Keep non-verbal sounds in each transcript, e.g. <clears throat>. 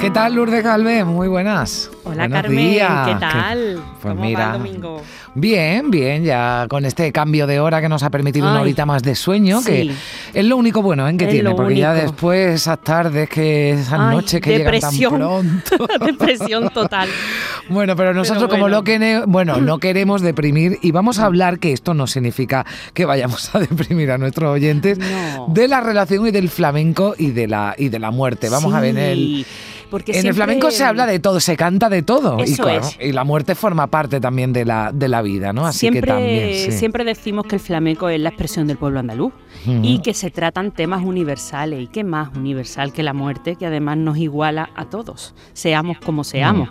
¿Qué tal, Lourdes Galvez? Muy buenas. Hola, Buenos Carmen. días. ¿Qué tal? Pues ¿Cómo mira, va el domingo? Bien, bien, ya con este cambio de hora que nos ha permitido una horita más de sueño, que es lo único bueno ¿eh? que Es tiene, porque ya único. después esas tardes, que esas Ay, noches que depresión. llegan tan pronto. <laughs> Depresión total. <laughs> Bueno, pero nosotros Pero como bueno. lo que bueno, no <clears throat> queremos deprimir y vamos a hablar que esto no significa que vayamos a deprimir a nuestros oyentes No. de la relación y del flamenco y de la y de la muerte. Vamos a ver en el porque en el flamenco se habla de todo, se canta de todo. y, Eso claro, es. y la muerte forma parte también de la, de la vida, ¿no? Así siempre, que también. sí. siempre decimos que el flamenco es la expresión del pueblo andaluz y que se tratan temas universales. ¿Y qué más universal que la muerte, que además nos iguala a todos, seamos como seamos?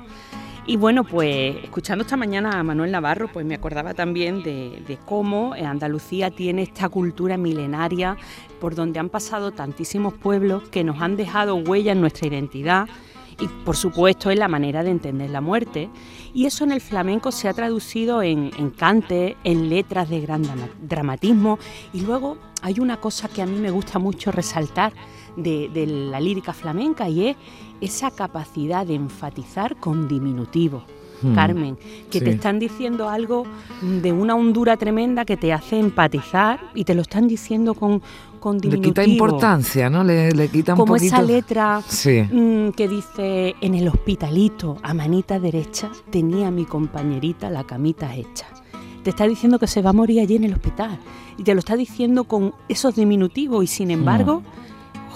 Y bueno, pues escuchando esta mañana a Manuel Navarro, pues me acordaba también de, cómo Andalucía tiene esta cultura milenaria por donde han pasado tantísimos pueblos que nos han dejado huella en nuestra identidad y por supuesto en la manera de entender la muerte. Y eso en el flamenco se ha traducido en, en cantes, en letras de gran drama- dramatismo. Y luego hay una cosa que a mí me gusta mucho resaltar de, de la lírica flamenca y es esa capacidad de enfatizar con diminutivo. Hmm. Carmen, que te están diciendo algo de una hondura tremenda que te hace empatizar y te lo están diciendo con, con Le quita importancia, ¿no? Le, le quita un Como poquito. esa letra Sí. mm, que dice, en el hospitalito, a manita derecha, tenía mi compañerita la camita hecha. Te está diciendo que se va a morir allí en el hospital. Y te lo está diciendo con esos diminutivos. Y sin embargo,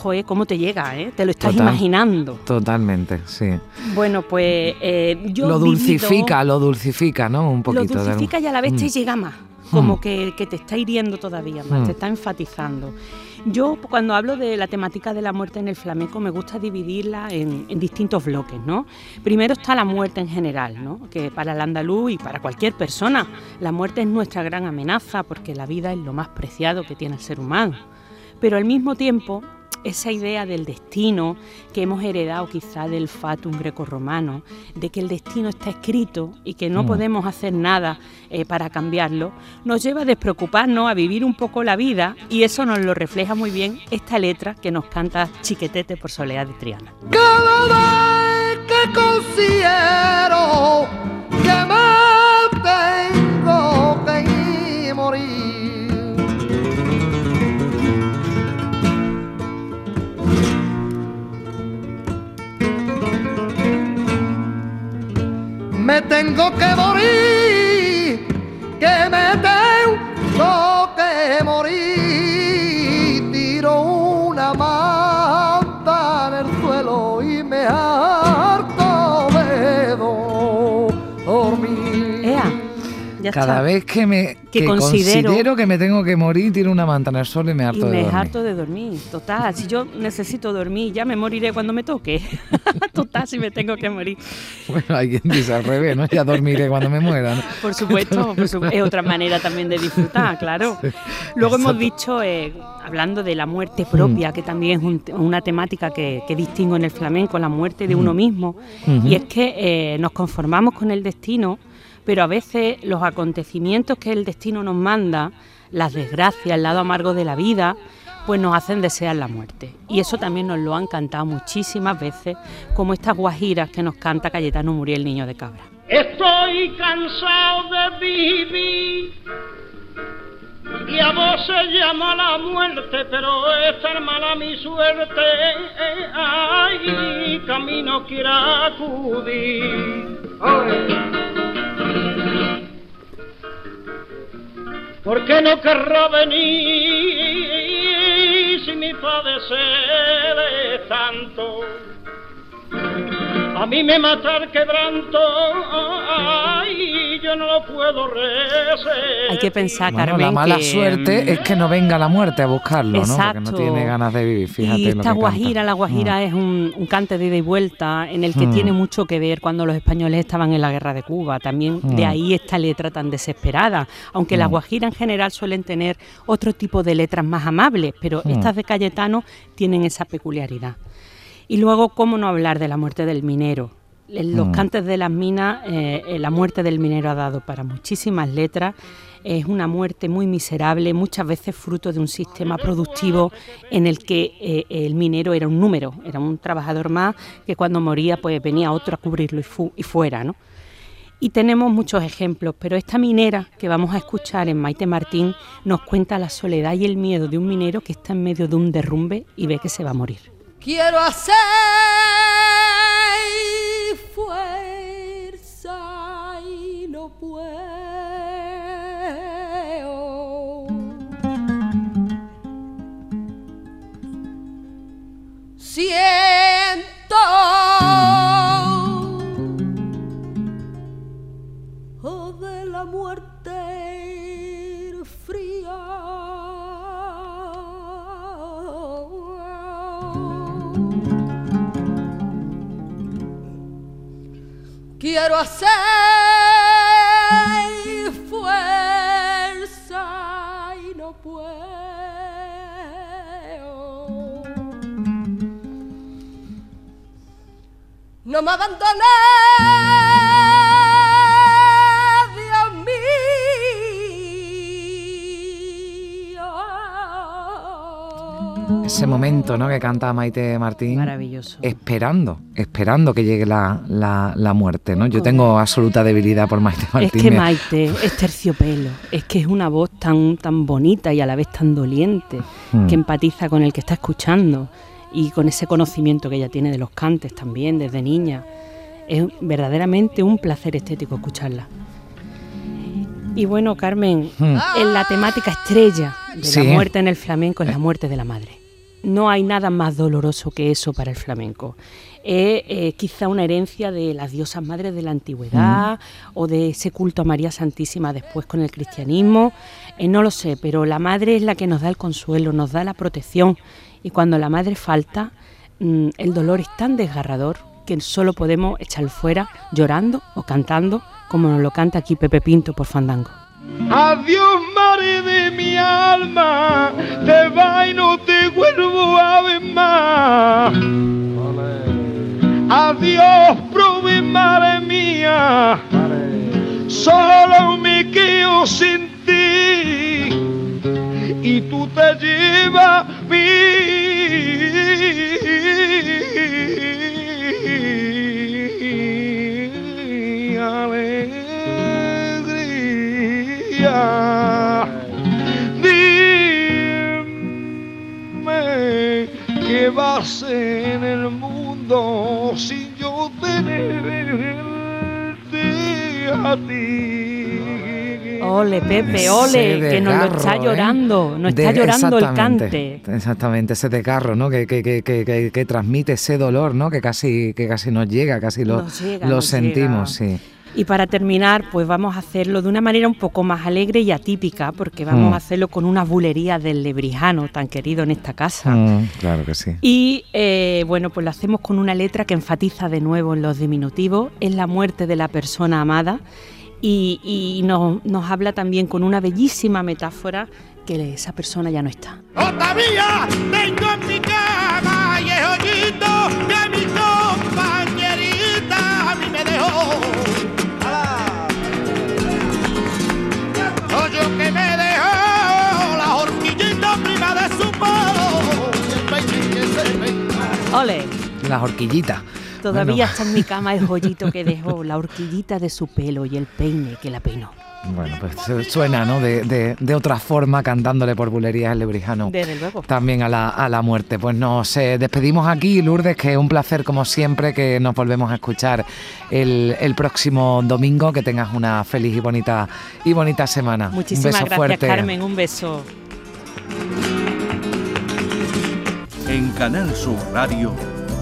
joder, ¿cómo te llega? eh? Te lo estás. Total. imaginando. Totalmente, sí. Bueno, pues eh, yo lo vivido- dulcifica, lo dulcifica, ¿no? Un poquito. lo de dulcifica y a la vez te Mm. llega más, como Mm. que, que te está hiriendo todavía más, Mm. te está enfatizando. Yo cuando hablo de la temática de la muerte en el flamenco me gusta dividirla en, en distintos bloques, ¿no? Primero está la muerte en general, ¿no? Que para el andaluz y para cualquier persona la muerte es nuestra gran amenaza porque la vida es lo más preciado que tiene el ser humano. Pero al mismo tiempo esa idea del destino que hemos heredado quizá del fatum grecorromano, de que el destino está escrito y que no Mm. podemos hacer nada eh, para cambiarlo, nos lleva a despreocuparnos, a vivir un poco la vida y eso nos lo refleja muy bien esta letra que nos canta Chiquetete por Soledad de Triana. Cada vez que considero tengo que morir, que me tengo que morir. Tiro una manta en el suelo y me harto de dormir. Ea, ya Cada está. vez que me Que que considero- considero, que me tengo que morir, tiro una manta en el suelo y me Y harto de me dormir. harto de dormir, total. Si yo necesito dormir, ya me moriré cuando me toque. <laughs> <laughs> total, si me tengo que morir. Bueno, hay quien dice al revés, ¿no? Ya dormiré cuando me muera, ¿no? Por supuesto, por es otra manera también de disfrutar, <laughs> claro. Luego hemos dicho, eh, hablando de la muerte propia, Mm. que también es un una temática que, que distingo en el flamenco, la muerte de uno mismo. Ujú. Y es que eh, nos conformamos con el destino, pero a veces los acontecimientos que el destino nos manda, las desgracias, el lado amargo de la vida, pues nos hacen desear la muerte. Y eso también nos lo han cantado muchísimas veces, como estas guajiras que nos canta Cayetano Muriel, niño de cabra. Estoy cansado de vivir y a vos se llama la muerte, pero es tan mala mi suerte. Ay, camino quiera acudir. ¿Por qué no querrá venir si mi padecer es tanto? A mí me mata el quebranto, ay, yo no lo puedo reser. Hay que pensar, Bueno, Carmen, la mala que, suerte es que no venga la muerte a buscarlo, ¿no? Porque no Exacto. tiene ganas de vivir, fíjate y lo esta que guajira, canta. la guajira Mm. es un, un cante de ida y vuelta en el que Mm. tiene mucho que ver cuando los españoles estaban en la guerra de Cuba. También de Mm. ahí esta letra tan desesperada. Aunque las Mm. guajiras en general suelen tener otro tipo de letras más amables, pero Mm. estas de Cayetano tienen esa peculiaridad. Y luego, ¿cómo no hablar de la muerte del minero? En Los Mm. cantes de las minas, eh, eh, la muerte del minero ha dado para muchísimas letras. Es una muerte muy miserable, muchas veces fruto de un sistema productivo en el que eh, el minero era un número, era un trabajador más que cuando moría pues venía otro a cubrirlo y, fu- y fuera, ¿no? Y tenemos muchos ejemplos, pero esta minera que vamos a escuchar en Maite Martín nos cuenta la soledad y el miedo de un minero que está en medio de un derrumbe y ve que se va a morir. Quiero hacer Quiero hacer fuerza y no puedo. No me abandones, Ese momento, ¿no? Que canta Maite Martín. Maravilloso. Esperando, esperando que llegue la, la- la muerte, ¿no? Yo tengo absoluta debilidad por Maite Es Martín. que me- Maite es terciopelo, es que es una voz tan, tan bonita y a la vez tan doliente, Mm. que empatiza con el que está escuchando y con ese conocimiento que ella tiene de los cantes también desde niña. Es verdaderamente un placer estético escucharla. Y bueno, Carmen, Mm. en la temática estrella de Sí. la muerte en el flamenco es la muerte de la madre. No hay nada más doloroso que eso para el flamenco. Es eh, quizá una herencia de las diosas madres de la antigüedad o de ese culto a María Santísima después con el cristianismo. Eh, no lo sé, pero la madre es la que nos da el consuelo, nos da la protección. Y cuando la madre falta, mm, el dolor es tan desgarrador que solo podemos echarlo fuera llorando o cantando, como nos lo canta aquí Pepe Pinto por Fandango. Adiós, madre de mi alma, te va y no te vuelvo a ver más. Adiós, prove, madre mía, solo me quedo sin ti y tú te llevas en el mundo sin yo tenerte a ti. Ole, Pepe, ole, que nos lo está ¿eh? llorando, nos está De- llorando el exactamente, cante. Exactamente, ese desgarro, ¿no? Que, que, que, que, que- que transmite ese dolor, ¿no? Que casi, que casi nos llega, casi lo, Nos llega, lo nos sentimos, llega. sí. Y para terminar, pues vamos a hacerlo de una manera un poco más alegre y atípica, porque vamos Mm. a hacerlo con unas bulerías del lebrijano tan querido en esta casa. Mm, claro que sí. Y eh, bueno, pues lo hacemos con una letra que enfatiza de nuevo en los diminutivos, es la muerte de la persona amada y, y nos, nos habla también con una bellísima metáfora que esa persona ya no está. Todavía tengo Las horquillitas. Todavía Bueno. está en mi cama el joyito que dejó, <laughs> la horquillita de su pelo y el peine que la peinó. Bueno, pues su- suena, ¿no? De, de- de otra forma, cantándole por bulerías el lebrijano. Desde luego. También a la, a la muerte. Pues nos eh, despedimos aquí, Lourdes, que es un placer como siempre que nos volvemos a escuchar el, el próximo domingo. Que tengas una feliz y bonita y bonita semana. Muchísimas un beso gracias, fuerte. Carmen. Un beso. En Canal Sur Radio,